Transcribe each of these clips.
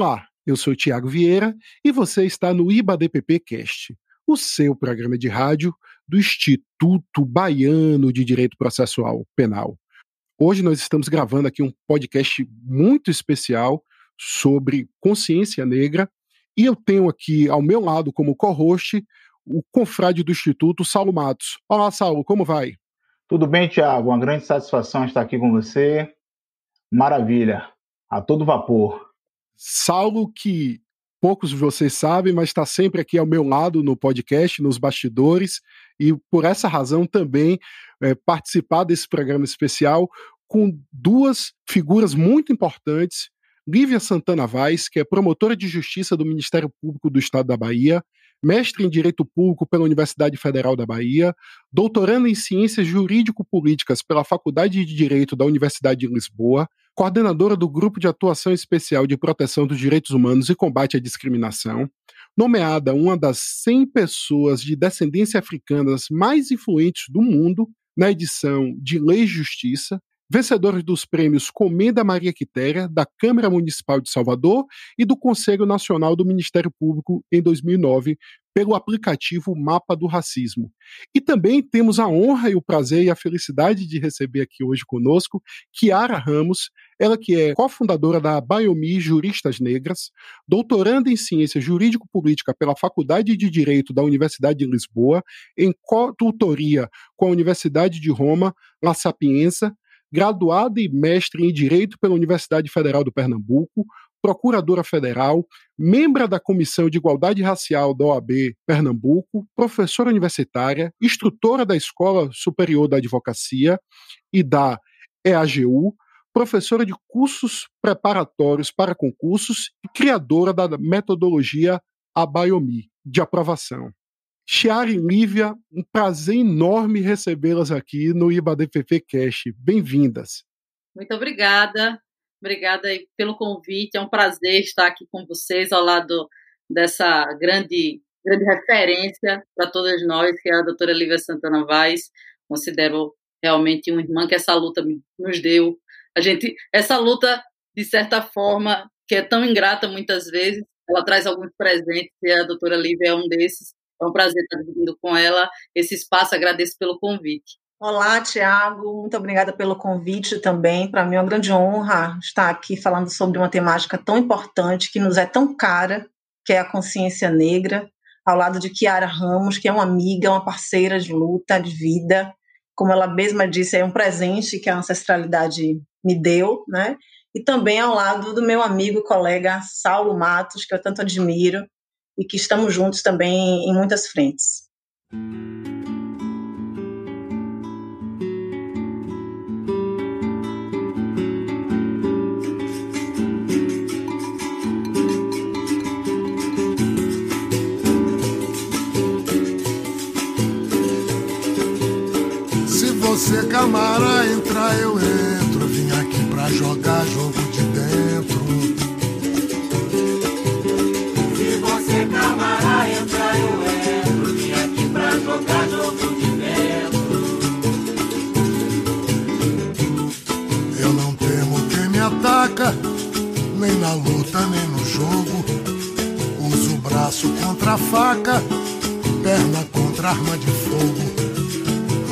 Olá, eu sou Tiago Vieira e você está no IBADPP Cast, o seu programa de rádio do Instituto Baiano de Direito Processual Penal. Hoje nós estamos gravando aqui um podcast muito especial sobre consciência negra e eu tenho aqui ao meu lado como co-host o confrade do Instituto, Saulo Matos. Olá, Saulo, como vai? Tudo bem, Tiago? Uma grande satisfação estar aqui com você. Maravilha, a todo vapor. Saulo, que poucos de vocês sabem, mas está sempre aqui ao meu lado no podcast, nos bastidores, e por essa razão também é, participar desse programa especial com duas figuras muito importantes. Lívia Santana Vaz, que é promotora de justiça do Ministério Público do Estado da Bahia, mestre em Direito Público pela Universidade Federal da Bahia, doutorando em Ciências Jurídico-Políticas pela Faculdade de Direito da Universidade de Lisboa, coordenadora do Grupo de Atuação Especial de Proteção dos Direitos Humanos e Combate à Discriminação, nomeada uma das 100 pessoas de descendência africanas mais influentes do mundo na edição de Lei e Justiça, vencedores dos prêmios Comenda Maria Quitéria, da Câmara Municipal de Salvador e do Conselho Nacional do Ministério Público em 2009, pelo aplicativo Mapa do Racismo. E também temos a honra e o prazer e a felicidade de receber aqui hoje conosco Kiara Ramos, ela que é cofundadora da Biomi Juristas Negras, doutoranda em Ciência Jurídico-Política pela Faculdade de Direito da Universidade de Lisboa, em co-tutoria com a Universidade de Roma, La Sapienza, graduada e mestre em Direito pela Universidade Federal do Pernambuco, procuradora federal, membro da Comissão de Igualdade Racial da OAB Pernambuco, professora universitária, instrutora da Escola Superior da Advocacia e da EAGU, professora de cursos preparatórios para concursos e criadora da metodologia Abayomi, de aprovação. Chiara e Lívia, um prazer enorme recebê-las aqui no IBADPP Cash. Bem-vindas. Muito obrigada. Obrigada pelo convite. É um prazer estar aqui com vocês ao lado dessa grande, grande referência para todas nós, que é a doutora Lívia Santana Vaz. Considero realmente uma irmã que essa luta nos deu. A gente, essa luta, de certa forma, que é tão ingrata muitas vezes, ela traz alguns presentes e a doutora Lívia é um desses. É um prazer estar dividindo com ela esse espaço. Agradeço pelo convite. Olá, Tiago. Muito obrigada pelo convite também. Para mim é uma grande honra estar aqui falando sobre uma temática tão importante, que nos é tão cara, que é a consciência negra, ao lado de Kiara Ramos, que é uma amiga, uma parceira de luta, de vida. Como ela mesma disse, é um presente que a ancestralidade me deu, né? E também ao lado do meu amigo e colega Saulo Matos, que eu tanto admiro, e que estamos juntos também em muitas frentes. Se você camara entrar, eu entro. Vim aqui pra jogar jogo de ataca, nem na luta, nem no jogo. Usa o braço contra a faca, perna contra arma de fogo.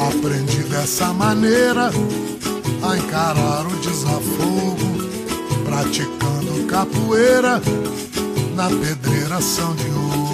Aprendi dessa maneira a encarar o desafogo, praticando capoeira na pedreira São Diogo.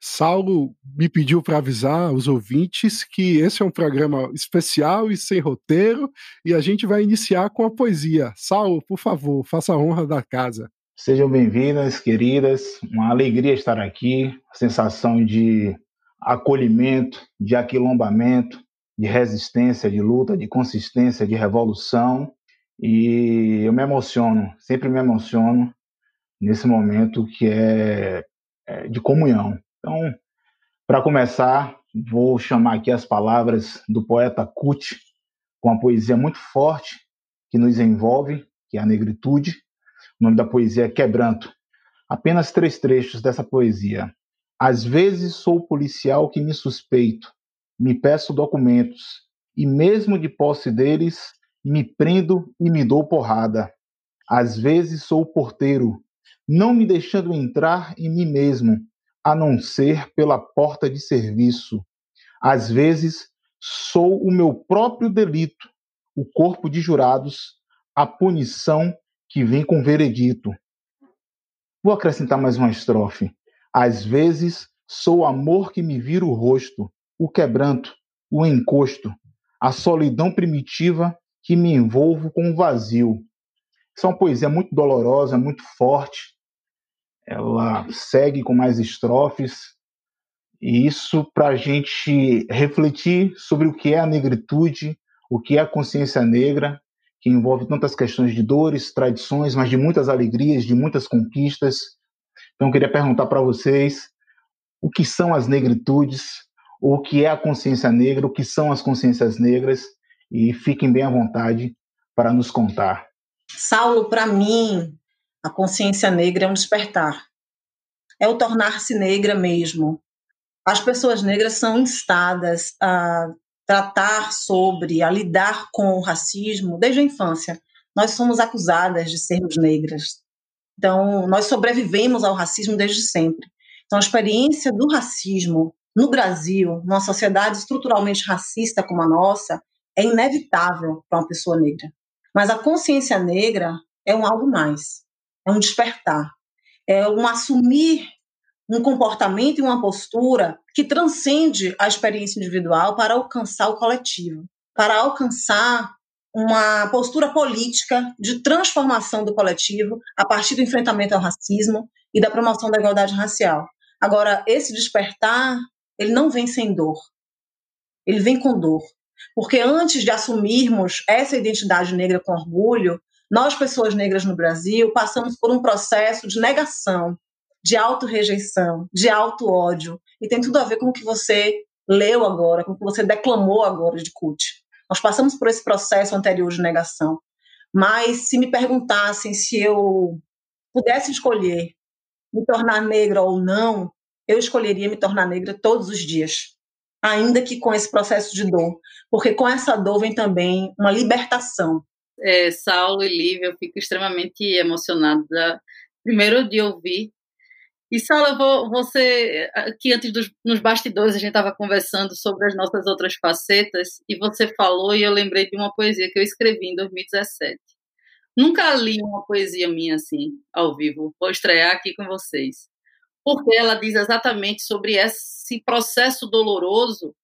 Saulo me pediu para avisar os ouvintes que esse é um programa especial e sem roteiro e a gente vai iniciar com a poesia. Saulo, por favor, faça a honra da casa. Sejam bem-vindas, queridas. Uma alegria estar aqui. sensação de acolhimento, de aquilombamento, de resistência, de luta, de consistência, de revolução. E eu me emociono, sempre me emociono nesse momento que é, é de comunhão então, para começar, vou chamar aqui as palavras do poeta Kut, com uma poesia muito forte que nos envolve, que é a negritude. O nome da poesia é Quebranto. Apenas três trechos dessa poesia. Às vezes sou policial que me suspeito, me peço documentos, e mesmo de posse deles, me prendo e me dou porrada. Às vezes sou porteiro, não me deixando entrar em mim mesmo, a não ser pela porta de serviço. Às vezes sou o meu próprio delito, o corpo de jurados, a punição que vem com veredito. Vou acrescentar mais uma estrofe. Às vezes sou o amor que me vira o rosto, o quebranto, o encosto, a solidão primitiva que me envolvo com o vazio. Isso é uma poesia muito dolorosa, muito forte. Ela segue com mais estrofes, e isso para a gente refletir sobre o que é a negritude, o que é a consciência negra, que envolve tantas questões de dores, tradições, mas de muitas alegrias, de muitas conquistas. Então, eu queria perguntar para vocês o que são as negritudes, o que é a consciência negra, o que são as consciências negras, e fiquem bem à vontade para nos contar. Saulo, para mim, a consciência negra é um despertar. É o tornar-se negra mesmo. As pessoas negras são instadas a tratar sobre, a lidar com o racismo desde a infância. Nós somos acusadas de sermos negras. Então, nós sobrevivemos ao racismo desde sempre. Então, a experiência do racismo no Brasil, numa sociedade estruturalmente racista como a nossa, é inevitável para uma pessoa negra. Mas a consciência negra é um algo mais, é um despertar, é um assumir um comportamento e uma postura que transcende a experiência individual para alcançar o coletivo, para alcançar uma postura política de transformação do coletivo a partir do enfrentamento ao racismo e da promoção da igualdade racial. Agora, esse despertar, ele não vem sem dor. Ele vem com dor. Porque antes de assumirmos essa identidade negra com orgulho, nós, pessoas negras no Brasil, passamos por um processo de negação, de auto-rejeição, de auto-ódio. E tem tudo a ver com o que você leu agora, com o que você declamou agora de Kut. Nós passamos por esse processo anterior de negação. Mas se me perguntassem se eu pudesse escolher me tornar negra ou não, eu escolheria me tornar negra todos os dias, ainda que com esse processo de dor, porque com essa dor vem também uma libertação. É, Saulo e Lívia, eu fico extremamente emocionada, primeiro de ouvir e Sala, você aqui antes dos nos bastidores a gente estava conversando sobre as nossas outras facetas e você falou e eu lembrei de uma poesia que eu escrevi em 2017. Nunca li uma poesia minha assim ao vivo. Vou estrear aqui com vocês, porque ela diz exatamente sobre esse processo doloroso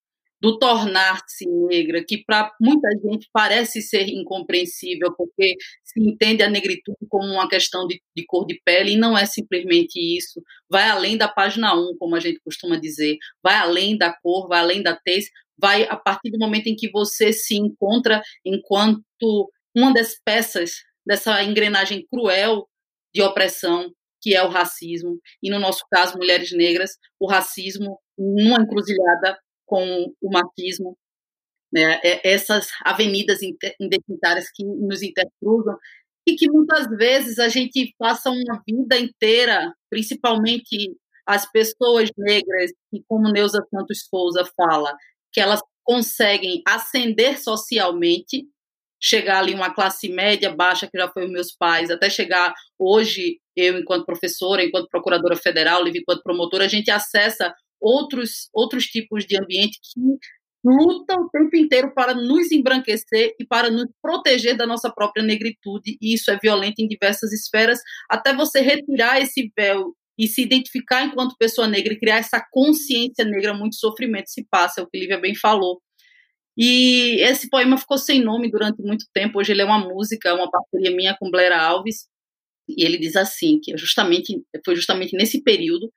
do tornar-se negra, que para muita gente parece ser incompreensível, porque se entende a negritude como uma questão de, de, cor de pele, e não é simplesmente isso. Vai além da página 1, como a gente costuma dizer, vai além da cor, vai além da tez, vai a partir do momento em que você se encontra enquanto uma das peças dessa engrenagem cruel de opressão que é o racismo, e no nosso caso, mulheres negras, o racismo numa encruzilhada com o marxismo, né, é, essas avenidas identitárias que nos intercruzam e que muitas vezes a gente passa uma vida inteira, principalmente as pessoas negras, que como Neuza Santos Souza fala, que elas conseguem ascender socialmente, chegar ali uma classe média, baixa, que já foi os meus pais, até chegar hoje, eu enquanto professora, enquanto procuradora federal, enquanto promotora, a gente acessa outros, outros tipos de ambiente que lutam o tempo inteiro para nos embranquecer e para nos proteger da nossa própria negritude, e isso é violento em diversas esferas, até você retirar esse véu e se identificar enquanto pessoa negra e criar essa consciência negra, muito sofrimento se passa, é o que Lívia bem falou. E esse poema ficou sem nome durante muito tempo, hoje ele é uma música, uma parceria minha com Blair Alves, e ele diz assim, que é justamente, foi justamente nesse período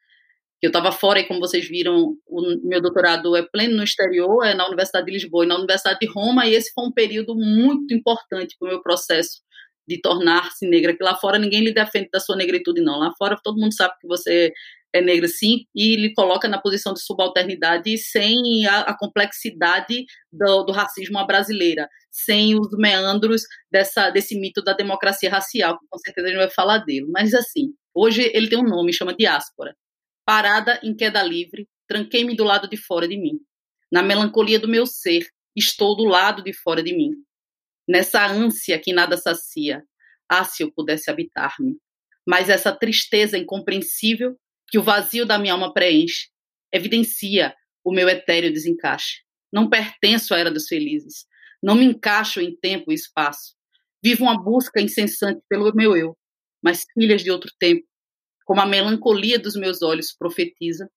eu estava fora e como vocês viram, o meu doutorado é pleno no exterior, é na Universidade de Lisboa e na Universidade de Roma, e esse foi um período muito importante para o meu processo de tornar-se negra, que lá fora ninguém lhe defende da sua negritude, não. Lá fora todo mundo sabe que você é negra, sim, e lhe coloca na posição de subalternidade sem a, a complexidade do, do, racismo à brasileira, sem os meandros dessa, desse mito da democracia racial, que com certeza a gente vai falar dele. Mas, assim, hoje ele tem um nome, chama diáspora. Parada em queda livre, tranquei-me do lado de fora de mim. Na melancolia do meu ser, estou do lado de fora de mim. Nessa ânsia que nada sacia, ah, se eu pudesse habitar-me. Mas essa tristeza incompreensível que o vazio da minha alma preenche, evidencia o meu etéreo desencaixe. Não pertenço à era dos felizes. Não me encaixo em tempo e espaço. Vivo uma busca incessante pelo meu eu, mas filhas de outro tempo, como a melancolia dos meus olhos profetiza.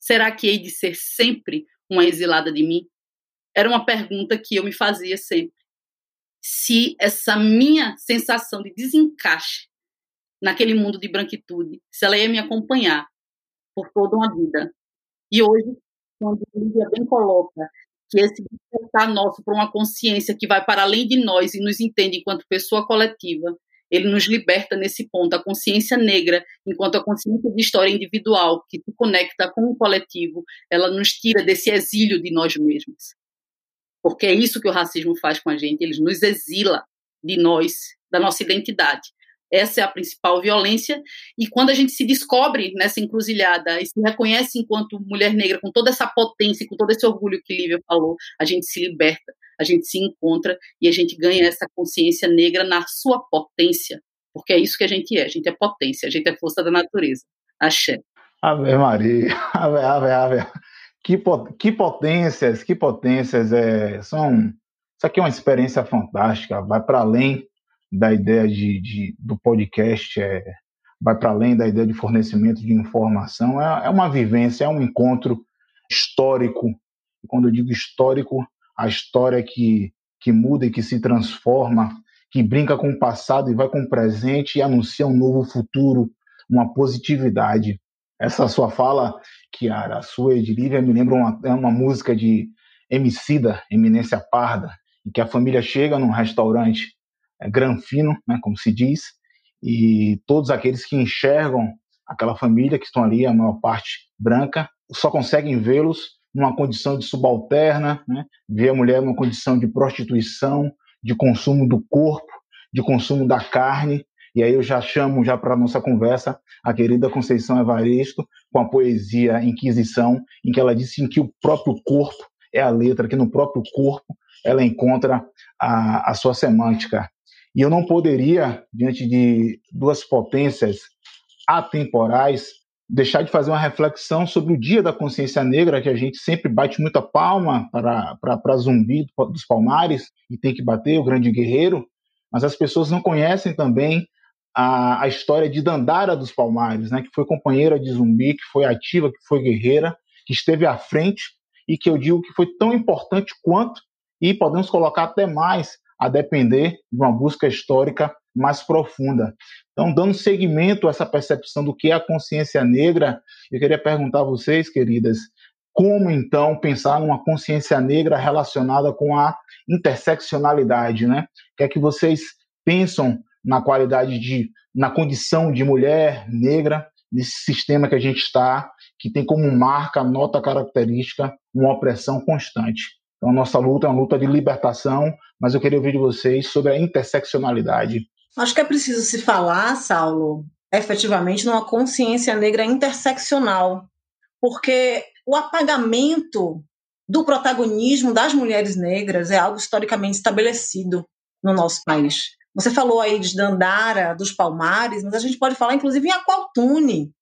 Será que hei de ser sempre uma exilada de mim? Era uma pergunta que eu me fazia sempre. Se essa minha sensação de desencaixe naquele mundo de branquitude, se ela ia me acompanhar por toda uma vida. E hoje, quando Lívia bem coloca que esse despertar nosso para uma consciência que vai para além de nós e nos entende enquanto pessoa coletiva, ele nos liberta nesse ponto. A consciência negra, enquanto a consciência de história individual, que se conecta com o coletivo, ela nos tira desse exílio de nós mesmos. Porque é isso que o racismo faz com a gente, ele nos exila de nós, da nossa identidade. Essa é a principal violência. E quando a gente se descobre nessa encruzilhada e se reconhece enquanto mulher negra, com toda essa potência, com todo esse orgulho que Lívia falou, a gente se liberta, a gente se encontra e a gente ganha essa consciência negra na sua potência. Porque é isso que a gente é. A gente é potência, a gente é força da natureza. Axé. Ave Maria, ave, ave, ave. Que, que potências, que potências. É, são, isso aqui é uma experiência fantástica, vai para além da ideia de, de do podcast, é, vai para além da ideia de fornecimento de informação, é, é uma vivência, é um encontro histórico. Quando eu digo histórico, a história que, que muda e que se transforma, que brinca com o passado e vai com o presente e anuncia um novo futuro, uma positividade. Essa sua fala, Kiara, a sua Edilívia, me lembra uma, é uma música de Emicida, Eminência Parda, em que a família chega num restaurante é, granfino, né, como se diz, e todos aqueles que enxergam aquela família, que estão ali, a maior parte branca, só conseguem vê-los numa condição de subalterna, né, a mulher numa condição de prostituição, de consumo do corpo, de consumo da carne, e aí eu já chamo já para nossa conversa a querida Conceição Evaristo com a poesia Inquisição, em que ela disse que o próprio corpo é a letra, que no próprio corpo ela encontra a, a sua semântica. E eu não poderia, diante de duas potências atemporais, deixar de fazer uma reflexão sobre o Dia da Consciência Negra, que a gente sempre bate muita palma para Zumbi dos Palmares, e tem que bater, o grande guerreiro, mas as pessoas não conhecem também a, a história de Dandara dos Palmares, né, que foi companheira de Zumbi, que foi ativa, que foi guerreira, que esteve à frente e que eu digo que foi tão importante quanto, e podemos colocar até mais, a depender de uma busca histórica mais profunda. Então, dando seguimento a essa percepção do que é a consciência negra, eu queria perguntar a vocês, queridas, como então pensar numa consciência negra relacionada com a interseccionalidade, né? O que é que vocês pensam na qualidade de, na condição de mulher negra nesse sistema que a gente está, que tem como marca, nota característica, uma opressão constante. Então, a nossa luta é uma luta de libertação, mas eu queria ouvir de vocês sobre a interseccionalidade. Acho que é preciso se falar, Saulo, efetivamente numa consciência negra interseccional, porque o apagamento do protagonismo das mulheres negras é algo historicamente estabelecido no nosso país. Você falou aí de Dandara, dos Palmares, mas a gente pode falar inclusive em Aqualtune,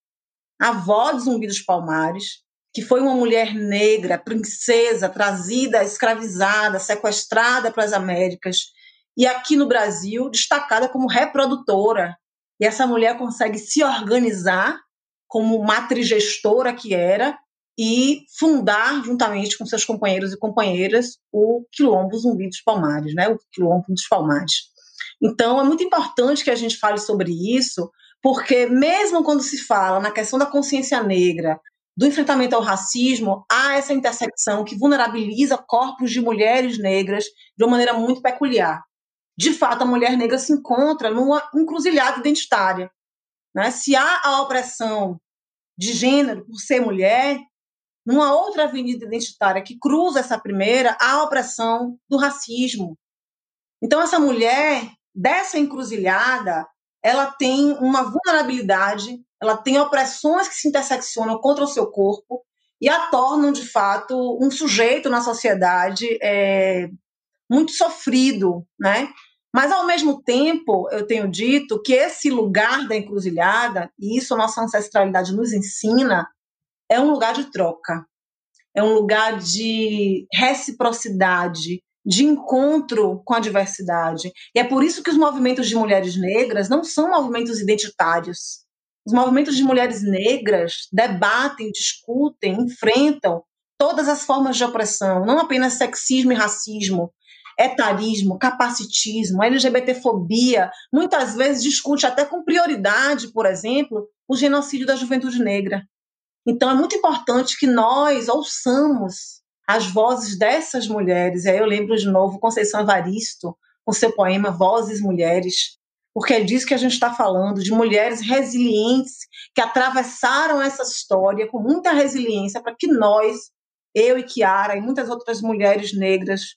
a avó de Zumbi dos Palmares, que foi uma mulher negra, princesa, trazida, escravizada, sequestrada para as Américas, e aqui no Brasil, destacada como reprodutora. E essa mulher consegue se organizar como matrigestora que era e fundar, juntamente com seus companheiros e companheiras, o Quilombo Zumbi dos Palmares, né? o Quilombo dos Palmares. Então, é muito importante que a gente fale sobre isso, porque mesmo quando se fala na questão da consciência negra, do enfrentamento ao racismo, há essa intersecção que vulnerabiliza corpos de mulheres negras de uma maneira muito peculiar. De fato, a mulher negra se encontra numa encruzilhada identitária. Né? Se há a opressão de gênero por ser mulher, numa outra avenida identitária que cruza essa primeira, há a opressão do racismo. Então, essa mulher, dessa encruzilhada, ela tem uma vulnerabilidade ela tem opressões que se interseccionam contra o seu corpo e a tornam, de fato, um sujeito na sociedade é, muito sofrido, né? Mas, ao mesmo tempo, eu tenho dito que esse lugar da encruzilhada, e isso a nossa ancestralidade nos ensina, é um lugar de troca, é um lugar de reciprocidade, de encontro com a diversidade. E é por isso que os movimentos de mulheres negras não são movimentos identitários. Os movimentos de mulheres negras debatem, discutem, enfrentam todas as formas de opressão, não apenas sexismo e racismo, etarismo, capacitismo, LGBTfobia, muitas vezes discute até com prioridade, por exemplo, o genocídio da juventude negra. Então é muito importante que nós ouçamos as vozes dessas mulheres. E aí eu lembro de novo Conceição Evaristo, com seu poema Vozes Mulheres, porque é disso que a gente está falando, de mulheres resilientes que atravessaram essa história com muita resiliência para que nós, eu e Kiara e muitas outras mulheres negras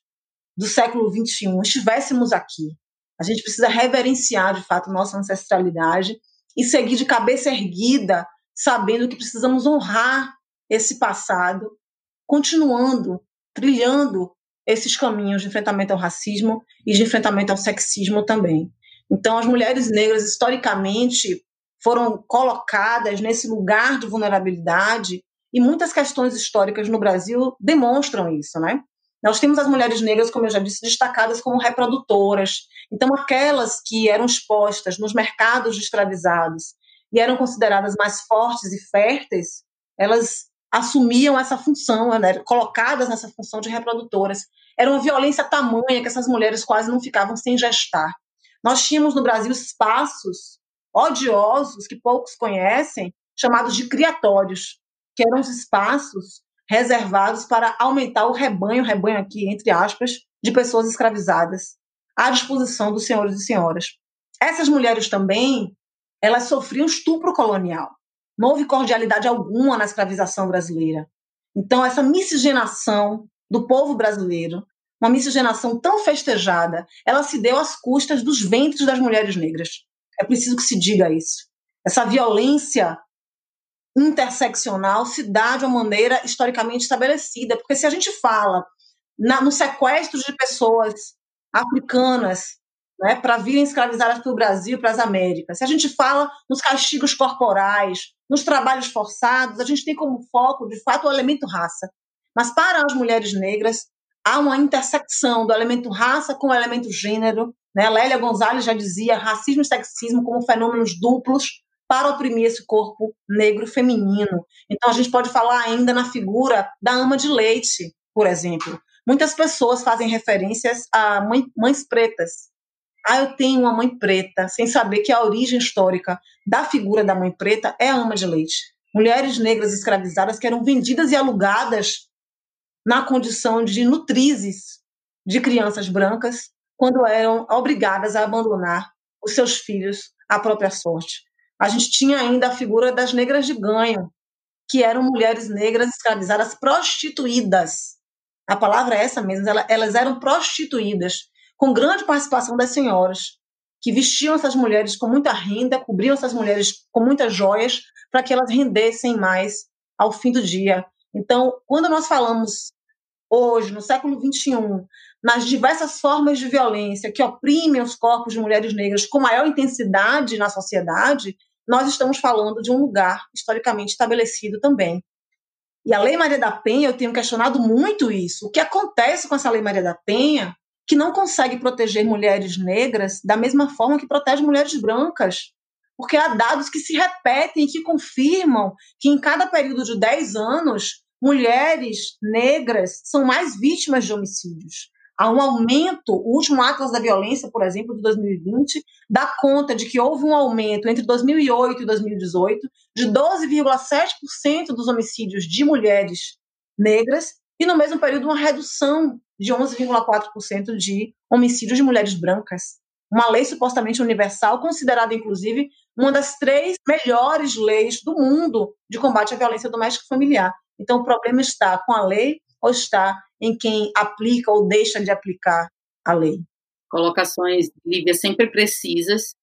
do século XXI estivéssemos aqui. A gente precisa reverenciar, de fato, nossa ancestralidade e seguir de cabeça erguida, sabendo que precisamos honrar esse passado, continuando, trilhando esses caminhos de enfrentamento ao racismo e de enfrentamento ao sexismo também. Então, as mulheres negras, historicamente, foram colocadas nesse lugar de vulnerabilidade e muitas questões históricas no Brasil demonstram isso, né? Nós temos as mulheres negras, como eu já disse, destacadas como reprodutoras. Então, aquelas que eram expostas nos mercados de escravizados e eram consideradas mais fortes e férteis, elas assumiam essa função, né, colocadas nessa função de reprodutoras. Era uma violência tamanha que essas mulheres quase não ficavam sem gestar. Nós tínhamos no Brasil espaços odiosos que poucos conhecem, chamados de criatórios, que eram os espaços reservados para aumentar o rebanho, rebanho aqui, entre aspas, de pessoas escravizadas à disposição dos senhores e senhoras. Essas mulheres também, elas sofriam estupro colonial. Não houve cordialidade alguma na escravização brasileira. Então, essa miscigenação do povo brasileiro, uma miscigenação tão festejada, ela se deu às custas dos ventres das mulheres negras. É preciso que se diga isso. Essa violência interseccional se dá de uma maneira historicamente estabelecida. Porque se a gente fala na, no sequestro de pessoas africanas né, para virem escravizadas para o Brasil, para as Américas, se a gente fala nos castigos corporais, nos trabalhos forçados, a gente tem como foco, de fato, o elemento raça. Mas para as mulheres negras, há uma intersecção do elemento raça com o elemento gênero. Né? Lélia Gonzalez já dizia racismo e sexismo como fenômenos duplos para oprimir esse corpo negro feminino. Então a gente pode falar ainda na figura da ama de leite, por exemplo. Muitas pessoas fazem referências a mãe, mães pretas. Ah, eu tenho uma mãe preta, sem saber que a origem histórica da figura da mãe preta é a ama de leite. Mulheres negras escravizadas que eram vendidas e alugadas na condição de nutrizes de crianças brancas quando eram obrigadas a abandonar os seus filhos à própria sorte a gente tinha ainda a figura das negras de ganho, que eram mulheres negras escravizadas prostituídas. A palavra é essa mesmo, elas eram prostituídas, com grande participação das senhoras, que vestiam essas mulheres com muita renda, cobriam essas mulheres com muitas joias, para que elas rendessem mais ao fim do dia. Então, quando nós falamos hoje, no século XXI, nas diversas formas de violência que oprimem os corpos de mulheres negras com maior intensidade na sociedade, nós estamos falando de um lugar historicamente estabelecido também. E a Lei Maria da Penha, eu tenho questionado muito isso. O que acontece com essa Lei Maria da Penha, que não consegue proteger mulheres negras da mesma forma que protege mulheres brancas? Porque há dados que se repetem, que confirmam que em cada período de 10 anos, mulheres negras são mais vítimas de homicídios há um aumento, o último Atlas da Violência, por exemplo, de 2020, dá conta de que houve um aumento entre 2008 e 2018 de 12,7% dos homicídios de mulheres negras e, no mesmo período, uma redução de 11,4% de homicídios de mulheres brancas. Uma lei supostamente universal, considerada, inclusive, uma das três melhores leis do mundo de combate à violência doméstica e familiar. Então, o problema está com a lei ou está em quem aplica ou deixa de aplicar a lei. Colocações, Lívia, sempre precisas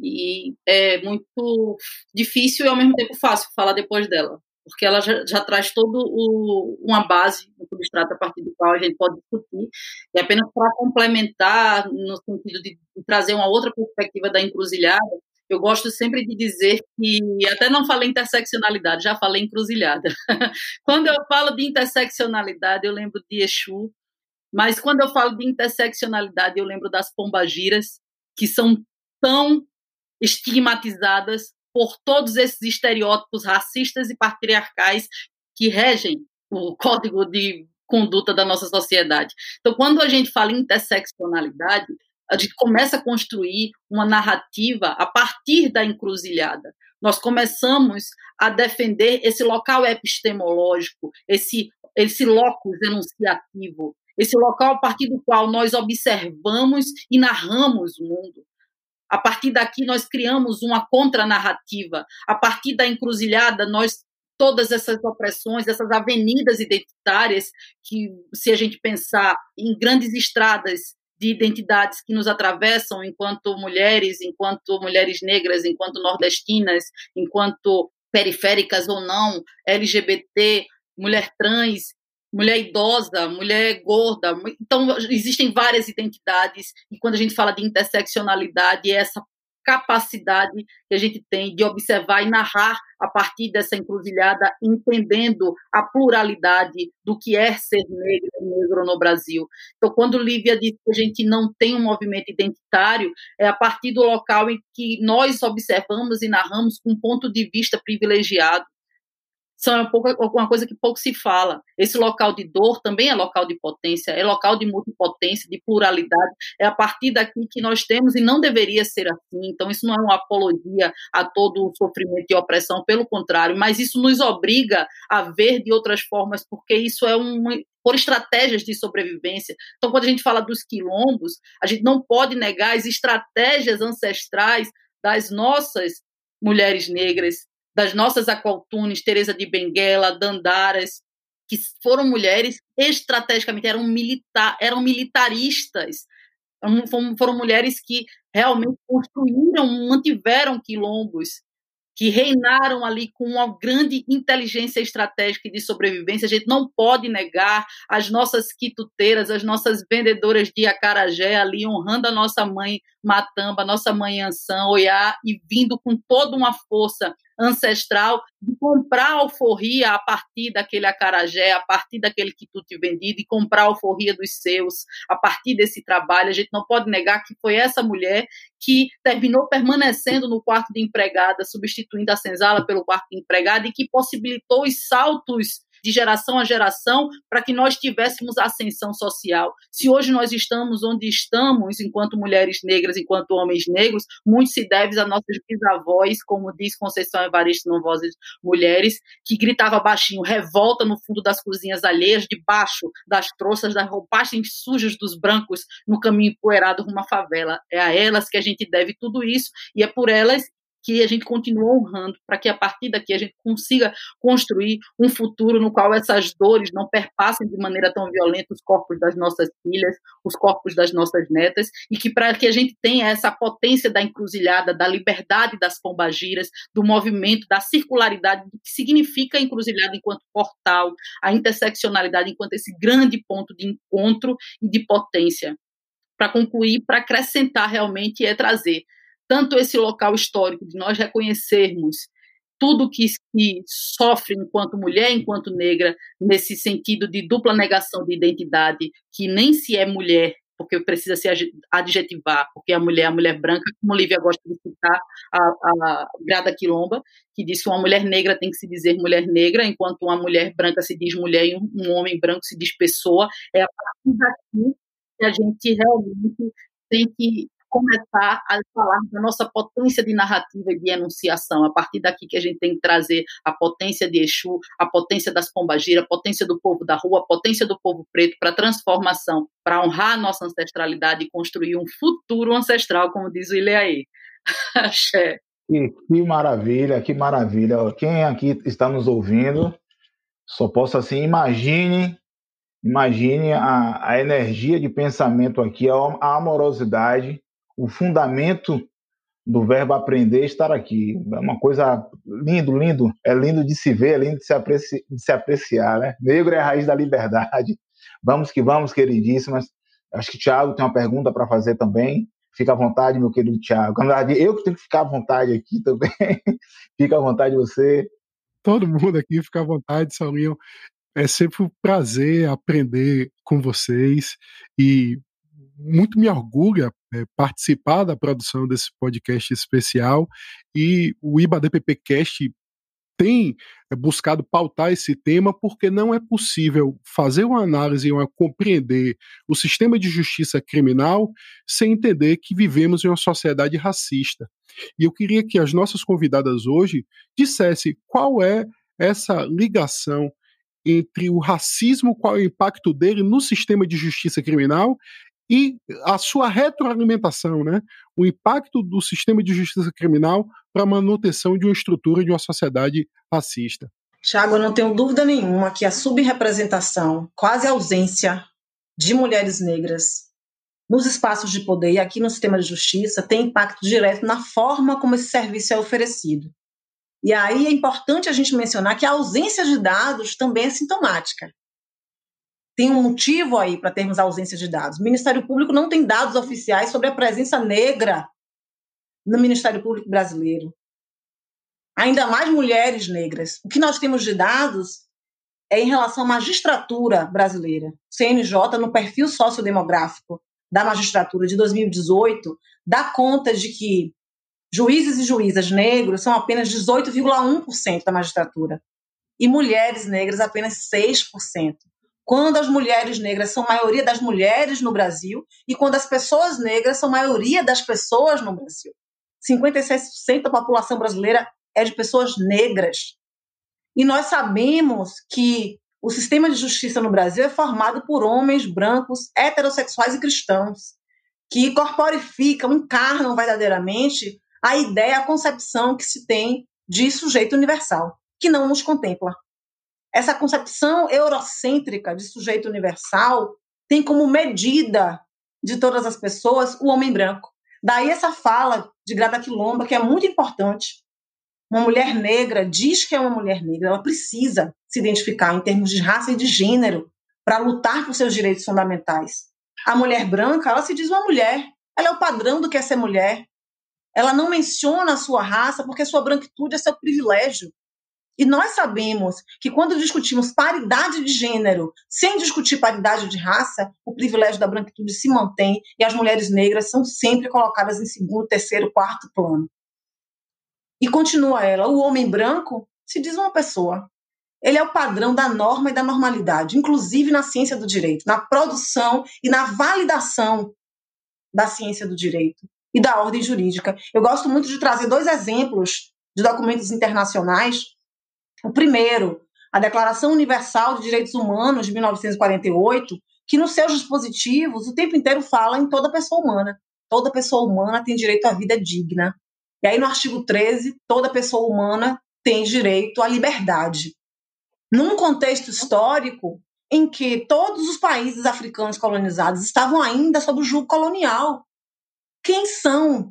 e é muito difícil e ao mesmo tempo fácil falar depois dela, porque ela já, já traz toda uma base, um substrato a partir do qual a gente pode discutir, e apenas para complementar, no sentido de, trazer uma outra perspectiva da encruzilhada, eu gosto sempre de dizer que, até não falei interseccionalidade, já falei encruzilhada. quando eu falo de interseccionalidade, eu lembro de Exu, mas quando eu falo de interseccionalidade, eu lembro das pombagiras, que são tão estigmatizadas por todos esses estereótipos racistas e patriarcais que regem o código de conduta da nossa sociedade. Então, quando a gente fala em interseccionalidade, a gente começa a construir uma narrativa a partir da encruzilhada. Nós começamos a defender esse local epistemológico, esse, esse locus enunciativo, esse local a partir do qual nós observamos e narramos o mundo. A partir daqui, nós criamos uma contranarrativa. A partir da encruzilhada, nós todas essas opressões, essas avenidas identitárias que, se a gente pensar em grandes estradas de identidades que nos atravessam enquanto mulheres, enquanto mulheres negras, enquanto nordestinas, enquanto periféricas ou não, LGBT, mulher trans, mulher idosa, mulher gorda. Então, existem várias identidades, e quando a gente fala de interseccionalidade, é essa capacidade que a gente tem de observar e narrar a partir dessa encruzilhada, entendendo a pluralidade do que é ser negro negro no Brasil. Então, quando Lívia diz que a gente não tem um movimento identitário, é a partir do local em que nós observamos e narramos com um ponto de vista privilegiado são uma coisa que pouco se fala. Esse local de dor também é local de potência, é local de multipotência, de pluralidade. É a partir daqui que nós temos, e não deveria ser assim. Então, isso não é uma apologia a todo o sofrimento e opressão, pelo contrário, mas isso nos obriga a ver de outras formas, porque isso é um. por estratégias de sobrevivência. Então, quando a gente fala dos quilombos, a gente não pode negar as estratégias ancestrais das nossas mulheres negras, das nossas acoltunes, Teresa de Benguela, Dandaras, que foram mulheres estrategicamente eram militar, eram militaristas, foram, foram mulheres que realmente construíram, mantiveram quilombos, que reinaram ali com uma grande inteligência estratégica de sobrevivência. A gente não pode negar as nossas quituteiras, as nossas vendedoras de acarajé ali honrando a nossa mãe Matamba, nossa mãe Ansan, Oiá, e vindo com toda uma força ancestral de comprar alforria a partir daquele acarajé, a partir daquele quitute vendido e comprar alforria dos seus a partir desse trabalho. A gente não pode negar que foi essa mulher que terminou permanecendo no quarto de empregada, substituindo a senzala pelo quarto de empregada e que possibilitou os saltos de geração a geração, para que nós tivéssemos ascensão social. Se hoje nós estamos onde estamos, enquanto mulheres negras, enquanto homens negros, muito se deve a nossas bisavós, como diz Conceição Evaristo no Vozes Mulheres, que gritava baixinho, revolta no fundo das cozinhas alheias, debaixo das trouxas, das roupagens sujas dos brancos, no caminho empoeirado rumo à favela. É a elas que a gente deve tudo isso, e é por elas que a gente continua honrando, para que a partir daqui a gente consiga construir um futuro no qual essas dores não perpassem de maneira tão violenta os corpos das nossas filhas, os corpos das nossas netas, e que para que a gente tenha essa potência da encruzilhada, da liberdade das pombagiras, do movimento, da circularidade, do que significa a encruzilhada enquanto portal, a interseccionalidade enquanto esse grande ponto de encontro e de potência. Para concluir, para acrescentar realmente é trazer tanto esse local histórico de nós reconhecermos tudo que, que sofre enquanto mulher, enquanto negra, nesse sentido de dupla negação de identidade, que nem se é mulher, porque precisa se adjetivar, porque a mulher é a mulher branca, como Lívia gosta de citar, a, a Grada Quilomba, que diz que uma mulher negra tem que se dizer mulher negra, enquanto uma mulher branca se diz mulher e um homem branco se diz pessoa. É a partir daqui que a gente realmente tem que começar a falar da nossa potência de narrativa e de enunciação. A partir daqui que a gente tem que trazer a potência de Exu, a potência das pombagiras, a potência do povo da rua, a potência do povo preto para transformação, para honrar a nossa ancestralidade e construir um futuro ancestral, como diz o Ileaí. Axé. Que, que maravilha, que maravilha. Quem aqui está nos ouvindo, só posso assim, imagine Imagine a, a, energia de pensamento aqui, a amorosidade o fundamento do verbo aprender estar aqui. É uma coisa lindo, lindo. É lindo de se ver, é lindo de se, apreci de se apreciar, né? Negro é a raiz da liberdade. Vamos que vamos, queridíssimas. Acho que o Thiago tem uma pergunta para fazer também. Fica à vontade, meu querido Thiago. Na verdade, eu que tenho que ficar à vontade aqui também. Fica à vontade você. Todo mundo aqui fica à vontade, Saulinho. É sempre um prazer aprender com vocês e muito me orgulha é, participar da produção desse podcast especial e o IBADPP Cast tem eh, buscado pautar esse tema porque não é possível fazer uma análise uma compreender o sistema de justiça criminal sem entender que vivemos em uma sociedade racista. E eu queria que as nossas convidadas hoje dissessem qual é essa ligação entre o racismo, qual é o impacto dele no sistema de justiça criminal e a sua retroalimentação, né? o impacto do sistema de justiça criminal para a manutenção de uma estrutura de uma sociedade racista. Tiago, eu não tenho dúvida nenhuma que a subrepresentação, quase ausência de mulheres negras nos espaços de poder e aqui no sistema de justiça tem impacto direto na forma como esse serviço é oferecido. E aí é importante a gente mencionar que a ausência de dados também é sintomática tem um motivo aí para termos ausência de dados. O Ministério Público não tem dados oficiais sobre a presença negra no Ministério Público brasileiro. Ainda mais mulheres negras. O que nós temos de dados é em relação à magistratura brasileira. CNJ, no perfil sociodemográfico da magistratura de 2018, dá conta de que juízes e juízas negros são apenas 18,1% da magistratura e mulheres negras apenas 6% quando as mulheres negras são maioria das mulheres no Brasil e quando as pessoas negras são maioria das pessoas no Brasil. 56% da população brasileira é de pessoas negras. E nós sabemos que o sistema de justiça no Brasil é formado por homens brancos, heterossexuais e cristãos, que corporificam, encarnam verdadeiramente a ideia, a concepção que se tem de sujeito universal, que não nos contempla. Essa concepção eurocêntrica de sujeito universal tem como medida de todas as pessoas o homem branco. Daí essa fala de Grada Quilomba, que é muito importante. Uma mulher negra diz que é uma mulher negra, ela precisa se identificar em termos de raça e de gênero para lutar por seus direitos fundamentais. A mulher branca, ela se diz uma mulher, ela é o padrão do que é ser mulher. Ela não menciona a sua raça porque sua branquitude é seu privilégio. E nós sabemos que quando discutimos paridade de gênero, sem discutir paridade de raça, o privilégio da branquitude se mantém e as mulheres negras são sempre colocadas em segundo, terceiro, quarto plano. E continua ela: o homem branco se diz uma pessoa. Ele é o padrão da norma e da normalidade, inclusive na ciência do direito, na produção e na validação da ciência do direito e da ordem jurídica. Eu gosto muito de trazer dois exemplos de documentos internacionais o primeiro, a Declaração Universal de Direitos Humanos de 1948, que nos seus dispositivos o tempo inteiro fala em toda pessoa humana. Toda pessoa humana tem direito à vida digna. E aí no artigo 13, toda pessoa humana tem direito à liberdade. Num contexto histórico em que todos os países africanos colonizados estavam ainda sob o jugo colonial. Quem são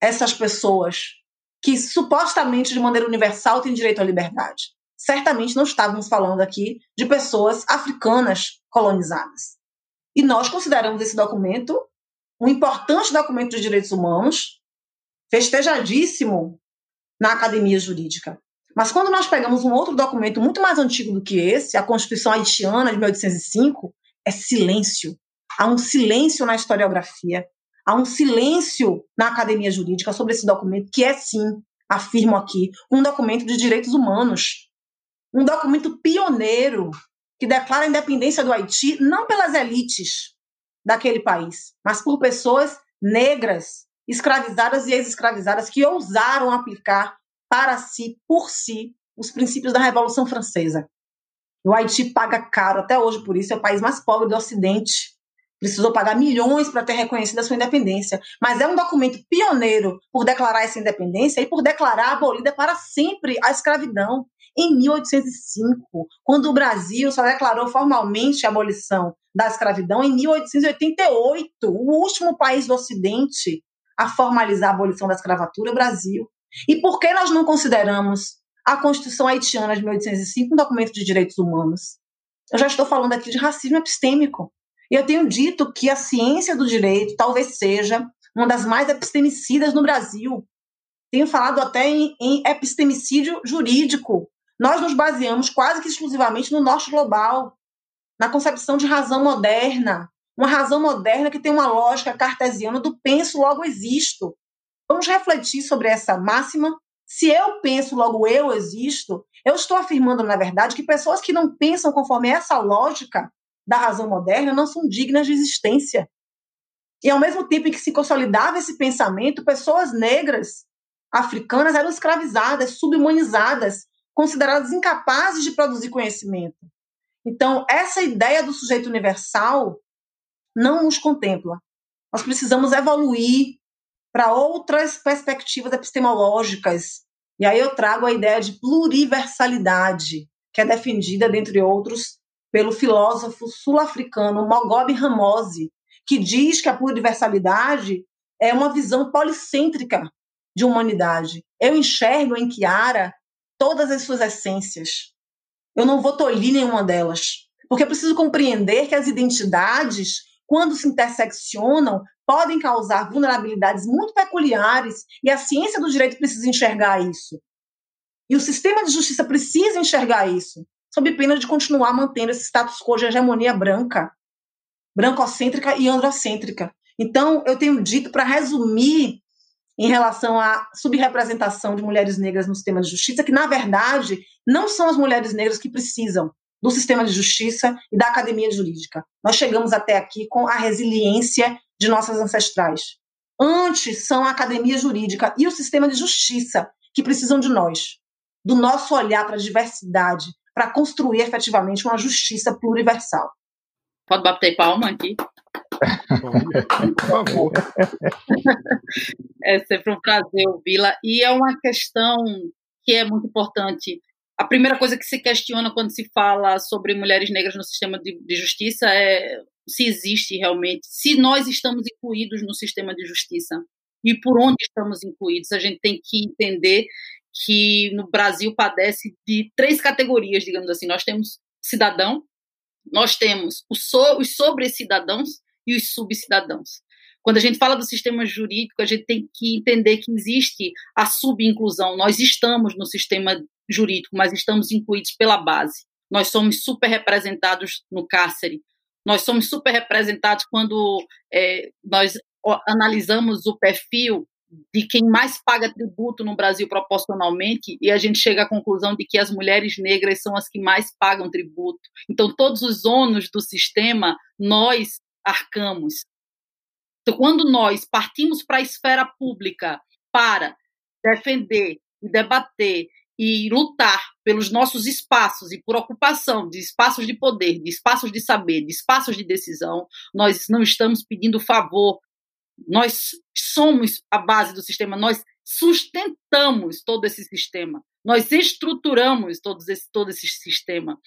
essas pessoas que supostamente de maneira universal têm direito à liberdade. Certamente não estávamos falando aqui de pessoas africanas colonizadas. E nós consideramos esse documento um importante documento de direitos humanos, festejadíssimo na academia jurídica. Mas quando nós pegamos um outro documento muito mais antigo do que esse, a Constituição Haitiana de 1805, é silêncio. Há um silêncio na historiografia. Há um silêncio na academia jurídica sobre esse documento, que é sim, afirmo aqui, um documento de direitos humanos. Um documento pioneiro que declara a independência do Haiti não pelas elites daquele país, mas por pessoas negras, escravizadas e ex-escravizadas que ousaram aplicar para si, por si, os princípios da Revolução Francesa. O Haiti paga caro até hoje por isso, é o país mais pobre do Ocidente precisou pagar milhões para ter reconhecido a sua independência. Mas é um documento pioneiro por declarar essa independência e por declarar abolida para sempre a escravidão. Em 1805, quando o Brasil só declarou formalmente a abolição da escravidão, em 1888, o último país do Ocidente a formalizar a abolição da escravatura, o Brasil. E por que nós não consideramos a Constituição haitiana de 1805 um documento de direitos humanos? Eu já estou falando aqui de racismo epistêmico. E eu tenho dito que a ciência do direito talvez seja uma das mais epistemicidas no Brasil. Tenho falado até em, em epistemicídio jurídico. Nós nos baseamos quase que exclusivamente no norte global, na concepção de razão moderna, uma razão moderna que tem uma lógica cartesiana do penso, logo existo. Vamos refletir sobre essa máxima. Se eu penso, logo eu existo, eu estou afirmando, na verdade, que pessoas que não pensam conforme essa lógica da razão moderna não são dignas de existência. E ao mesmo tempo em que se consolidava esse pensamento, pessoas negras, africanas, eram escravizadas, subhumanizadas, consideradas incapazes de produzir conhecimento. Então, essa ideia do sujeito universal não nos contempla. Nós precisamos evoluir para outras perspectivas epistemológicas. E aí eu trago a ideia de pluriversalidade, que é defendida, dentre outros, pelo filósofo sul-africano Mogobe Ramose, que diz que a pluriversalidade é uma visão policêntrica de humanidade. Eu enxergo em Kiara todas as suas essências. Eu não vou tolir nenhuma delas. Porque eu preciso compreender que as identidades, quando se interseccionam, podem causar vulnerabilidades muito peculiares e a ciência do direito precisa enxergar isso. E o sistema de justiça precisa enxergar isso, sob pena de continuar mantendo esse status quo de hegemonia branca brancocêntrica e androcêntrica. Então, eu tenho dito, para resumir, em relação à subrepresentação de mulheres negras no sistema de justiça, que, na verdade, não são as mulheres negras que precisam do sistema de justiça e da academia jurídica. Nós chegamos até aqui com a resiliência de nossas ancestrais. Antes são a academia jurídica e o sistema de justiça que precisam de nós, do nosso olhar para a diversidade, para construir efetivamente uma justiça pluriversal. Pode bater palma aqui? Por favor. É sempre um prazer ouvi-la. E é uma questão que é muito importante. A primeira coisa que se questiona quando se fala sobre mulheres negras no sistema de, de justiça é se existe realmente, se nós estamos incluídos no sistema de justiça e por onde estamos incluídos. A gente tem que entender que no Brasil padece de três categorias, digamos assim. Nós temos cidadão, nós temos so, os sobre-cidadãos e os subcidadãos. Quando a gente fala do sistema jurídico, a gente tem que entender que existe a subinclusão. Nós estamos no sistema jurídico, mas estamos incluídos pela base. Nós somos super representados no cárcere. Nós somos super representados quando é, nós analisamos o perfil de quem mais paga tributo no Brasil proporcionalmente, e a gente chega à conclusão de que as mulheres negras são as que mais pagam tributo. Então, todos os ônus do sistema, nós arcamos. Então, quando nós partimos para a esfera pública para defender debater e lutar pelos nossos espaços e por ocupação de espaços de poder, de espaços de saber, de espaços de decisão, nós não estamos pedindo favor nós somos a base do sistema, nós sustentamos todo esse sistema, nós estruturamos todo esse, todo esse sistema.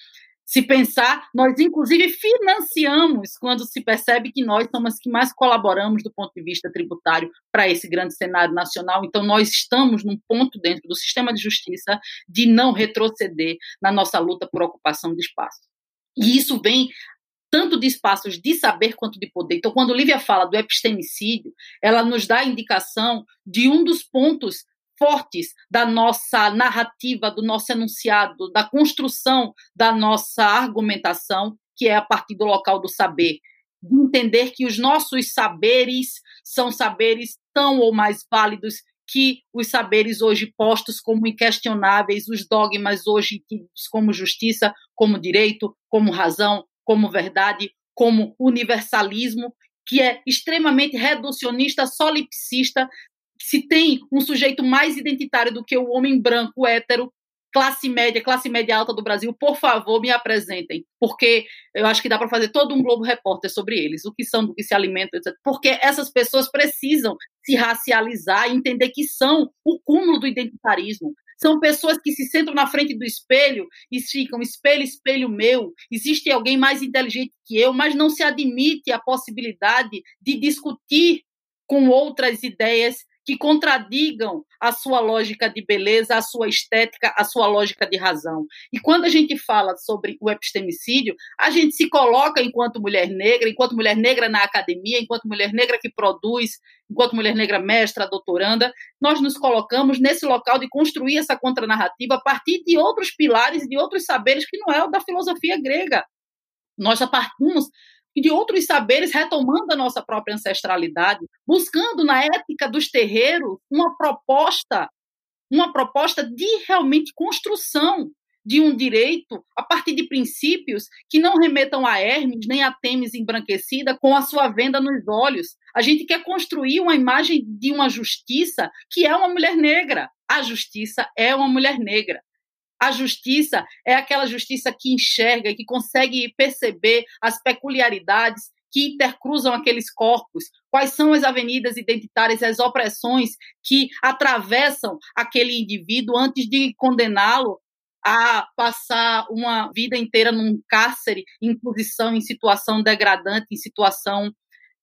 Se pensar, nós inclusive financiamos quando se percebe que nós somos que mais colaboramos do ponto de vista tributário para esse grande cenário nacional. Então, nós estamos num ponto dentro do sistema de justiça de não retroceder na nossa luta por ocupação de espaço. E isso vem tanto de espaços de saber quanto de poder. Então, quando Lívia fala do epistemicídio, ela nos dá a indicação de um dos pontos fortes da nossa narrativa, do nosso enunciado, da construção da nossa argumentação, que é a partir do local do saber. De entender que os nossos saberes são saberes tão ou mais válidos que os saberes hoje postos como inquestionáveis, os dogmas hoje como justiça, como direito, como razão, como verdade, como universalismo, que é extremamente reducionista, solipsista. Se tem um sujeito mais identitário do que o homem branco hétero, classe média, classe média alta do Brasil, por favor, me apresentem, porque eu acho que dá para fazer todo um Globo Repórter sobre eles, o que são, do que se alimentam, etc. Porque essas pessoas precisam se racializar e entender que são o cúmulo do identitarismo, são pessoas que se sentam na frente do espelho e ficam espelho, espelho meu. Existe alguém mais inteligente que eu, mas não se admite a possibilidade de discutir com outras ideias que contradigam a sua lógica de beleza, a sua estética, a sua lógica de razão. E quando a gente fala sobre o epistemicídio, a gente se coloca enquanto mulher negra, enquanto mulher negra na academia, enquanto mulher negra que produz, enquanto mulher negra mestra, doutoranda, nós nos colocamos nesse local de construir essa contranarrativa a partir de outros pilares, de outros saberes que não é o da filosofia grega. Nós já partimos e de outros saberes, retomando a nossa própria ancestralidade, buscando na ética dos terreiros uma proposta, uma proposta de realmente construção de um direito a partir de princípios que não remetam a Hermes nem a Temis embranquecida com a sua venda nos olhos. A gente quer construir uma imagem de uma justiça que é uma mulher negra. A justiça é uma mulher negra. A justiça é aquela justiça que enxerga e que consegue perceber as peculiaridades que intercruzam aqueles corpos, quais são as avenidas identitárias, as opressões que atravessam aquele indivíduo antes de condená-lo a passar uma vida inteira num cárcere, em posição, em situação degradante, em situação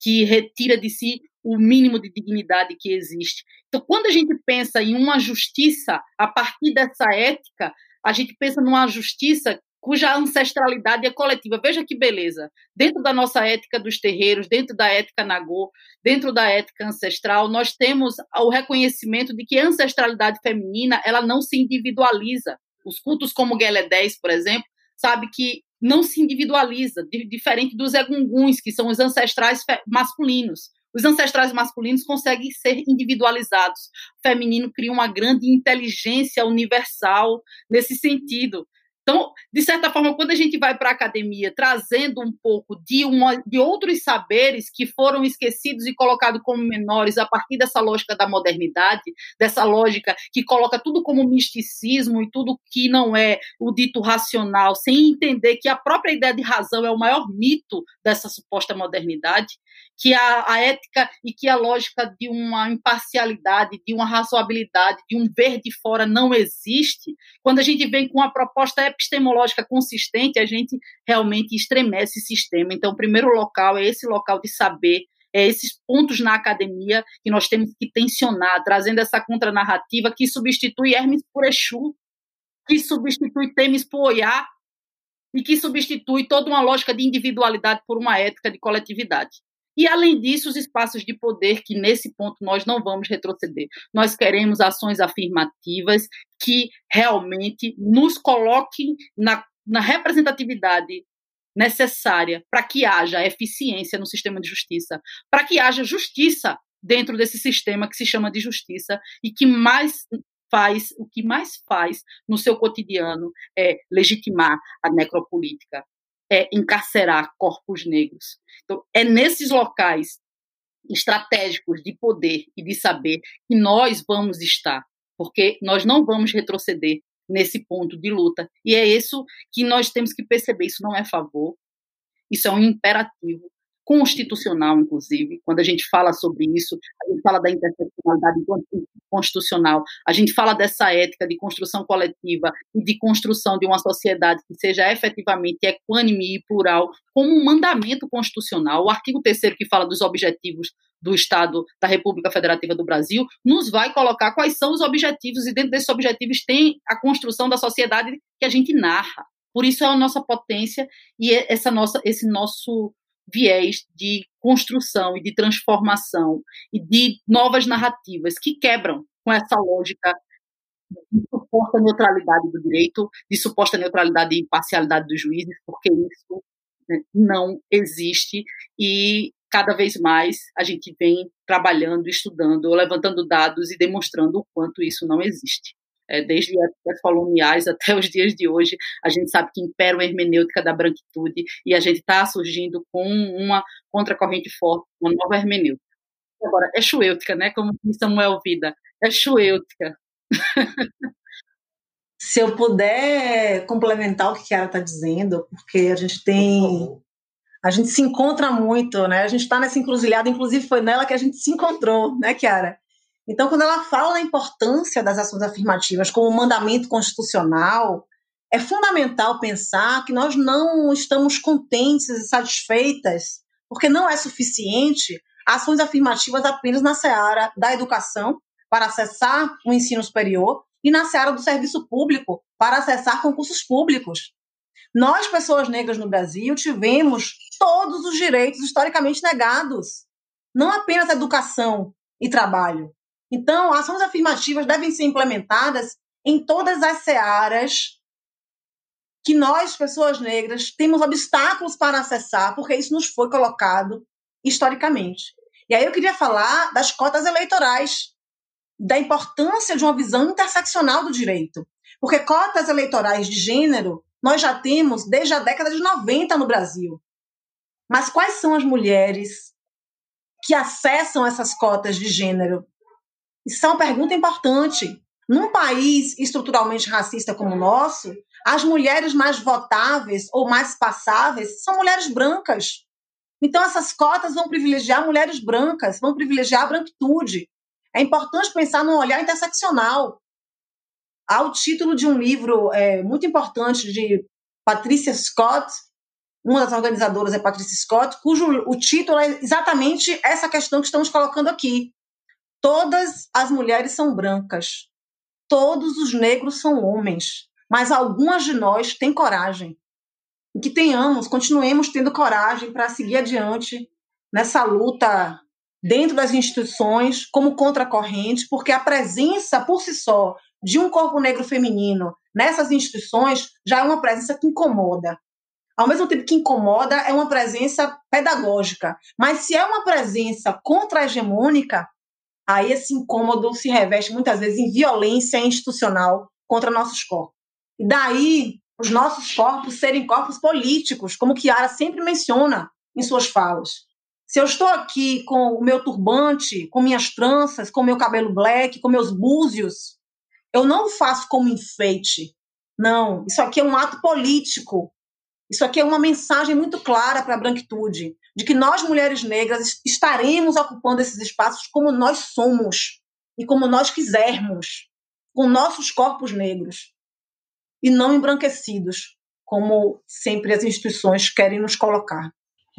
que retira de si o mínimo de dignidade que existe. Então, quando a gente pensa em uma justiça a partir dessa ética, a gente pensa numa justiça cuja ancestralidade é coletiva. Veja que beleza. Dentro da nossa ética dos terreiros, dentro da ética Nagô, dentro da ética ancestral, nós temos o reconhecimento de que a ancestralidade feminina ela não se individualiza. Os cultos como Guelé 10, por exemplo, sabe que não se individualiza, diferente dos egunguns, que são os ancestrais masculinos. Os ancestrais masculinos conseguem ser individualizados. O feminino cria uma grande inteligência universal nesse sentido. Então, de certa forma, quando a gente vai para a academia trazendo um pouco de, uma, de outros saberes que foram esquecidos e colocados como menores a partir dessa lógica da modernidade, dessa lógica que coloca tudo como misticismo e tudo que não é o dito racional, sem entender que a própria ideia de razão é o maior mito dessa suposta modernidade, que a, a ética e que a lógica de uma imparcialidade, de uma razoabilidade, de um ver de fora não existe, quando a gente vem com uma proposta epistemológica consistente, a gente realmente estremece o sistema. Então, o primeiro local é esse local de saber, é esses pontos na academia que nós temos que tensionar, trazendo essa contranarrativa que substitui Hermes por Exu, que substitui Temis por Oiá, e que substitui toda uma lógica de individualidade por uma ética de coletividade. E, além disso, os espaços de poder, que nesse ponto nós não vamos retroceder. Nós queremos ações afirmativas que realmente nos coloquem na, na representatividade necessária para que haja eficiência no sistema de justiça, para que haja justiça dentro desse sistema que se chama de justiça e que mais faz, o que mais faz no seu cotidiano é legitimar a necropolítica, é, encarcerar corpos negros. Então, é nesses locais estratégicos de poder e de saber que nós vamos estar, porque nós não vamos retroceder nesse ponto de luta. E é isso que nós temos que perceber. Isso não é favor, isso é um imperativo constitucional, inclusive, quando a gente fala sobre isso, a gente fala da interseccionalidade constitucional, a gente fala dessa ética de construção coletiva e de construção de uma sociedade que seja efetivamente equânime e plural, como um mandamento constitucional. O artigo 3 que fala dos objetivos do Estado da República Federativa do Brasil, nos vai colocar quais são os objetivos, e dentro desses objetivos tem a construção da sociedade que a gente narra. Por isso é a nossa potência e essa nossa, esse nosso viés de construção e de transformação e de novas narrativas que quebram com essa lógica de suposta neutralidade do direito, de suposta neutralidade e imparcialidade dos juízes, porque isso né, não existe. E cada vez mais a gente vem trabalhando, estudando, levantando dados e demonstrando o quanto isso não existe é, desde épocas coloniais até os dias de hoje, a gente sabe que impera uma hermenêutica da branquitude e a gente está surgindo com uma contracorrente forte, uma nova hermenêutica. Agora, é chuêutica, né? Como diz Samuel Vida, é chuêutica. Se eu puder complementar o que a Chiara está dizendo, porque a gente tem. A gente se encontra muito, né? A gente está nessa encruzilhada, inclusive foi nela que a gente se encontrou, né, Chiara? Então, quando ela fala da importância das ações afirmativas como mandamento constitucional, é fundamental pensar que nós não estamos contentes e satisfeitas, porque não é suficiente ações afirmativas apenas na seara da educação, para acessar o ensino superior, e na seara do serviço público, para acessar concursos públicos. Nós, pessoas negras no Brasil, tivemos todos os direitos historicamente negados, não apenas educação e trabalho. Então, ações afirmativas devem ser implementadas em todas as searas que nós, pessoas negras, temos obstáculos para acessar, porque isso nos foi colocado historicamente. E aí eu queria falar das cotas eleitorais, da importância de uma visão interseccional do direito. Porque cotas eleitorais de gênero nós já temos desde a década de 90 no Brasil. Mas quais são as mulheres que acessam essas cotas de gênero? Isso é uma pergunta importante. Num país estruturalmente racista como o nosso, as mulheres mais votáveis ou mais passáveis são mulheres brancas. Então, essas cotas vão privilegiar mulheres brancas, vão privilegiar a branquitude. É importante pensar num olhar interseccional há o título de um livro é, muito importante de Patricia Scott, uma das organizadoras é Patricia Scott, cujo o título é exatamente essa questão que estamos colocando aqui. Todas as mulheres são brancas, todos os negros são homens, mas algumas de nós têm coragem. Que tenhamos, continuemos tendo coragem para seguir adiante nessa luta dentro das instituições como contracorrente, porque a presença por si só de um corpo negro feminino nessas instituições já é uma presença que incomoda. Ao mesmo tempo que incomoda, é uma presença pedagógica. Mas se é uma presença contra-hegemônica, aí esse incômodo se reveste muitas vezes em violência institucional contra nossos corpos. E daí os nossos corpos serem corpos políticos, como Kiara sempre menciona em suas falas. Se eu estou aqui com o meu turbante, com minhas tranças, com meu cabelo black, com meus búzios, eu não faço como enfeite. Não, isso aqui é um ato político. Isso aqui é uma mensagem muito clara para a branquitude, de que nós, mulheres negras, estaremos ocupando esses espaços como nós somos e como nós quisermos, com nossos corpos negros, e não embranquecidos, como sempre as instituições querem nos colocar.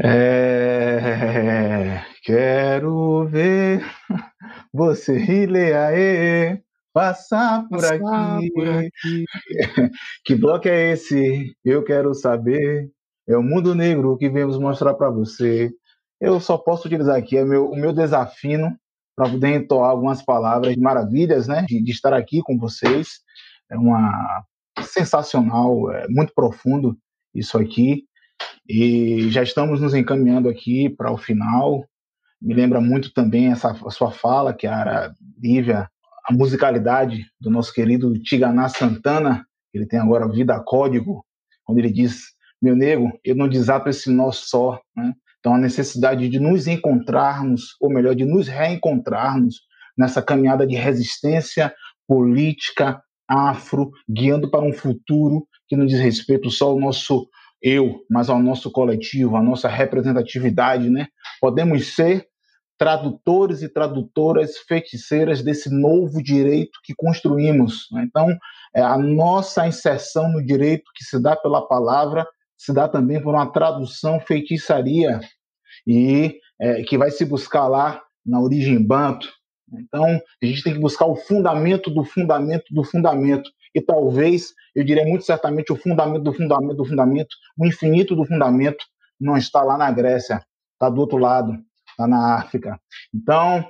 É, quero ver você rir, Passar por, Passar aqui. por aqui. que bloco é esse? Eu quero saber. É o mundo negro que vemos mostrar para você. Eu só posso utilizar aqui é meu, o meu desafino para poder entoar algumas palavras maravilhas, né? De, de, estar aqui com vocês. É uma sensacional, é muito profundo isso aqui. E já estamos nos encaminhando aqui para o final. Me lembra muito também essa sua fala, que a Lívia a musicalidade do nosso querido Tiganá Santana, ele tem agora Vida Código, quando ele diz: Meu nego, eu não desato esse nó só. Né? Então, a necessidade de nos encontrarmos, ou melhor, de nos reencontrarmos nessa caminhada de resistência política afro, guiando para um futuro que não diz respeito só ao nosso eu, mas ao nosso coletivo, à nossa representatividade, né? Podemos ser tradutores e tradutoras feiticeiras desse novo direito que construímos. Né? Então, é, a nossa inserção no direito que se dá pela palavra se dá também por uma tradução feitiçaria e é, que vai se buscar lá na origem banto. Então, a gente tem que buscar o fundamento do fundamento do fundamento. E talvez, eu diria muito certamente, o fundamento do fundamento do fundamento, o infinito do fundamento, não está lá na Grécia, está do outro lado, lá na África. Então,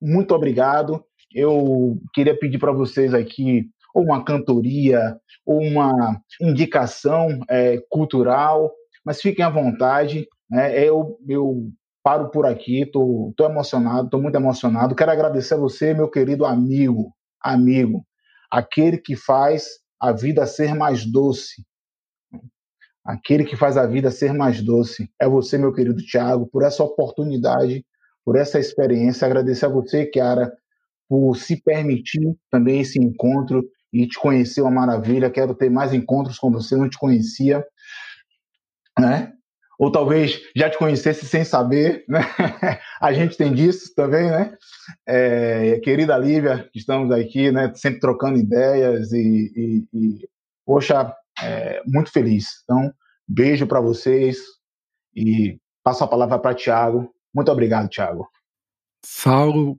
muito obrigado. Eu queria pedir para vocês aqui ou uma cantoria, ou uma indicação é, cultural, mas fiquem à vontade. Né? Eu, eu paro por aqui, estou emocionado, estou muito emocionado. Quero agradecer a você, meu querido amigo, amigo, aquele que faz a vida ser mais doce, Aquele que faz a vida ser mais doce é você, meu querido Tiago, por essa oportunidade, por essa experiência. Agradecer a você, Kiara, por se permitir também esse encontro e te conhecer uma maravilha. Quero ter mais encontros com você, não te conhecia, né? Ou talvez já te conhecesse sem saber, né? A gente tem disso também, né? É, querida Lívia, estamos aqui, né? Sempre trocando ideias e, e, e poxa, é, muito feliz. Então, beijo para vocês e passo a palavra para Tiago. Muito obrigado, Tiago. Saulo,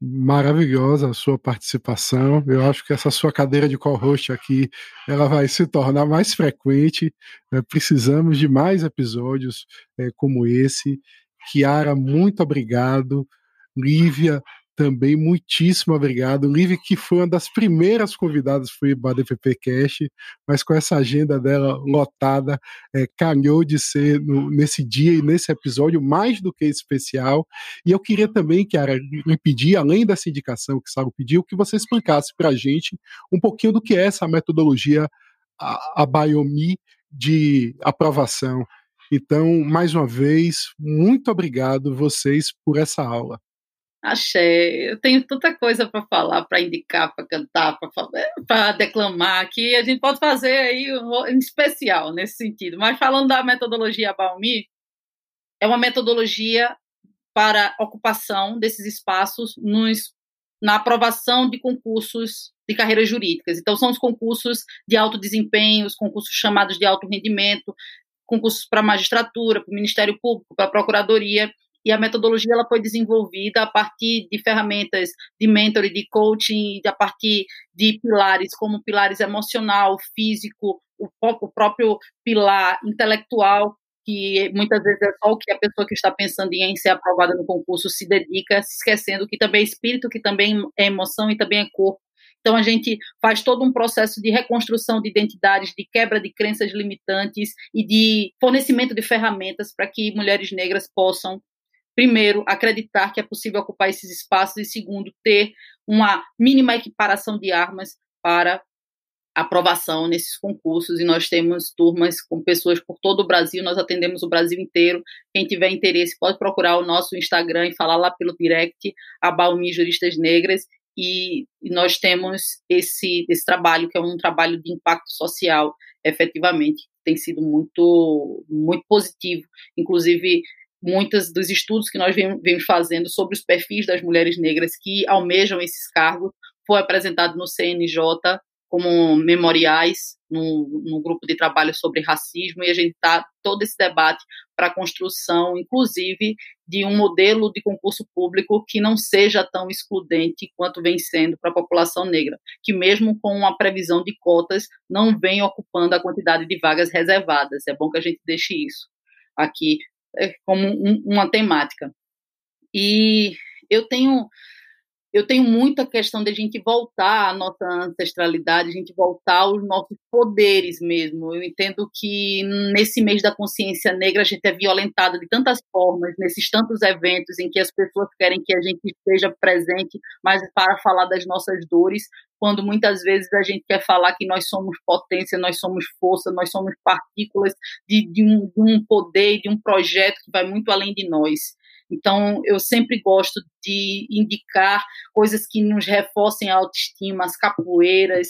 maravilhosa a sua participação. Eu acho que essa sua cadeira de co-host aqui, ela vai se tornar mais frequente. É, precisamos de mais episódios é, como esse. Kiara, muito obrigado. Lívia, também muitíssimo obrigado. Liv, que foi uma das primeiras convidadas para a DPP Cash, mas com essa agenda dela lotada, é, calhou de ser no, nesse dia e nesse episódio mais do que especial. E eu queria também, Kiara, lhe pedir, além dessa indicação que Saro pediu, que você explicasse para a gente um pouquinho do que é essa metodologia, a, a Biomi de aprovação. Então, mais uma vez, muito obrigado vocês por essa aula. Axé, eu tenho tanta coisa para falar, para indicar, para cantar, para declamar, que a gente pode fazer aí em especial nesse sentido. Mas falando da metodologia Balmi, é uma metodologia para ocupação desses espaços nos, na aprovação de concursos de carreiras jurídicas. Então, são os concursos de alto desempenho, os concursos chamados de alto rendimento, concursos para magistratura, para o Ministério Público, para a Procuradoria e a metodologia ela foi desenvolvida a partir de ferramentas de mentoring, de coaching, a partir de pilares como pilares emocional, físico, o, o próprio pilar intelectual, que muitas vezes é só o que a pessoa que está pensando em ser aprovada no concurso se dedica, se esquecendo que também é espírito, que também é emoção e também é corpo. Então, a gente faz todo um processo de reconstrução de identidades, de quebra de crenças limitantes e de fornecimento de ferramentas para que mulheres negras possam primeiro, acreditar que é possível ocupar esses espaços, e segundo, ter uma mínima equiparação de armas para aprovação nesses concursos e nós temos turmas com pessoas por todo o Brasil, nós atendemos o Brasil inteiro. Quem tiver interesse pode procurar o nosso Instagram e falar lá pelo direct, a Baumi Juristas Negras, e, nós temos esse, esse trabalho que é um trabalho de impacto social, efetivamente, tem sido muito, muito positivo. Inclusive, muitos dos estudos que nós vemos fazendo sobre os perfis das mulheres negras que almejam esses cargos foi apresentado no CNJ como memoriais no, grupo de trabalho sobre racismo e a gente está todo esse debate para a construção, inclusive, de um modelo de concurso público que não seja tão excludente quanto vem sendo para a população negra, que mesmo com uma previsão de cotas não vem ocupando a quantidade de vagas reservadas. É bom que a gente deixe isso aqui como um, uma temática. E eu tenho eu tenho muita questão de a gente voltar à nossa ancestralidade, a gente voltar aos nossos poderes mesmo. Eu entendo que nesse mês da consciência negra a gente é violentada de tantas formas, nesses tantos eventos em que as pessoas querem que a gente esteja presente, mas para falar das nossas dores, quando muitas vezes a gente quer falar que nós somos potência, nós somos força, nós somos partículas de, de, um, de um poder, de um projeto que vai muito além de nós. Então, eu sempre gosto de indicar coisas que nos reforcem a autoestima, as capoeiras.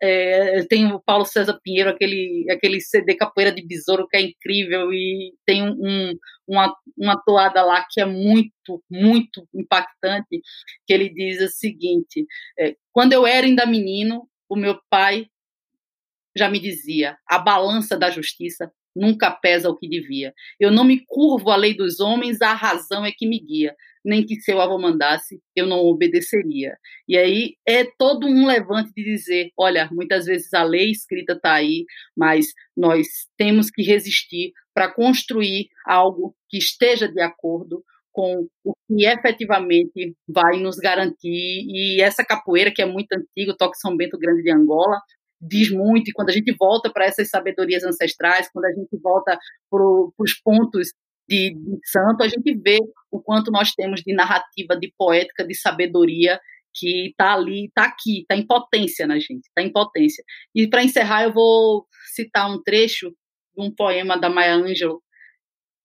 É, tem o Paulo César Pinheiro, aquele, aquele CD Capoeira de Besouro, que é incrível, e tem um, uma, uma toada lá que é muito, muito impactante, que ele diz o seguinte, é, quando eu era ainda menino, o meu pai já me dizia, a balança da justiça nunca pesa o que devia. Eu não me curvo à lei dos homens, a razão é que me guia. Nem que seu avô mandasse, eu não obedeceria. E aí é todo um levante de dizer: olha, muitas vezes a lei escrita está aí, mas nós temos que resistir para construir algo que esteja de acordo com o que efetivamente vai nos garantir. E essa capoeira, que é muito antiga, o Toque São Bento Grande de Angola, diz muito, e quando a gente volta para essas sabedorias ancestrais, quando a gente volta para os pontos de, de, santo, a gente vê o quanto nós temos de narrativa, de poética, de sabedoria que está ali, está aqui, está em potência na gente, está em potência. E para encerrar, eu vou citar um trecho de um poema da Maya Angelou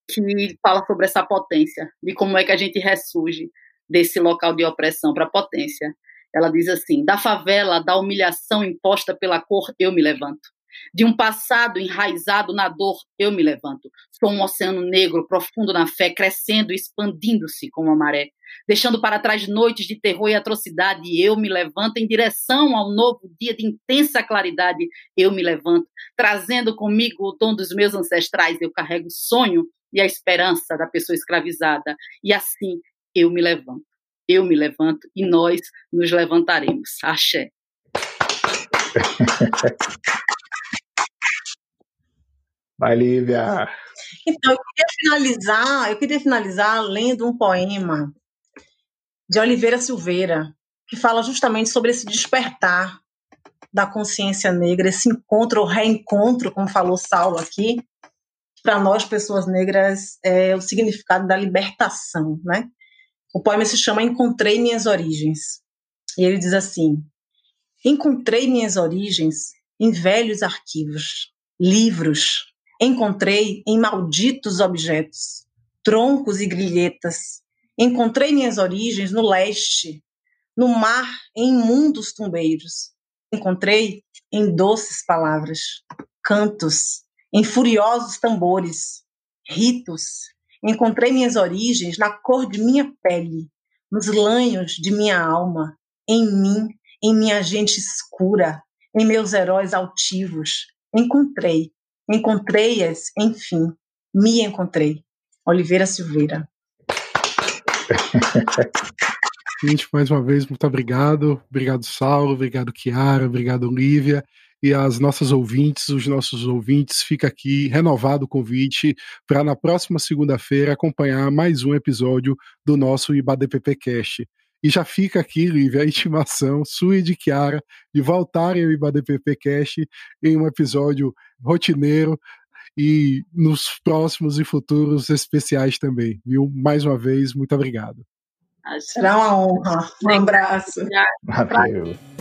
que fala sobre essa potência, de como é que a gente ressurge desse local de opressão para potência. Ela diz assim: da favela, da humilhação imposta pela cor, eu me levanto. De um passado enraizado na dor, eu me levanto. Sou um oceano negro, profundo na fé, crescendo e expandindo-se como a maré. Deixando para trás noites de terror e atrocidade, eu me levanto em direção ao novo dia de intensa claridade. Eu me levanto, trazendo comigo o dom dos meus ancestrais. Eu carrego o sonho e a esperança da pessoa escravizada. E assim eu me levanto. Eu me levanto e nós nos levantaremos. Axé. Vai, Lívia. Então, eu queria finalizar, eu queria finalizar lendo um poema de Oliveira Silveira, que fala justamente sobre esse despertar da consciência negra, esse encontro ou reencontro, como falou Saulo aqui, para nós, pessoas negras, é o significado da libertação, né? O poema se chama Encontrei Minhas Origens. E ele diz assim: Encontrei minhas origens em velhos arquivos, livros, encontrei em malditos objetos, troncos e grilhetas. Encontrei minhas origens no leste, no mar em imundos tumbeiros. Encontrei em doces palavras, cantos, em furiosos tambores, ritos. Encontrei minhas origens na cor de minha pele, nos lanhos de minha alma, em mim, em minha gente escura, em meus heróis altivos. Encontrei, encontrei-as, enfim, me encontrei. Oliveira Silveira. Gente, mais uma vez, muito obrigado. Obrigado, Saulo. Obrigado, Kiara. Obrigado, Lívia e as nossas ouvintes, os nossos ouvintes, fica aqui renovado o convite para na próxima segunda-feira acompanhar mais um episódio do nosso IBADPP Cast. E já fica aqui, Lívia, a intimação sua e de Kiara de voltarem ao IBADPP Cast em um episódio rotineiro e nos próximos e futuros especiais também, viu? Mais uma vez, muito obrigado. Será uma honra. Um abraço. Valeu.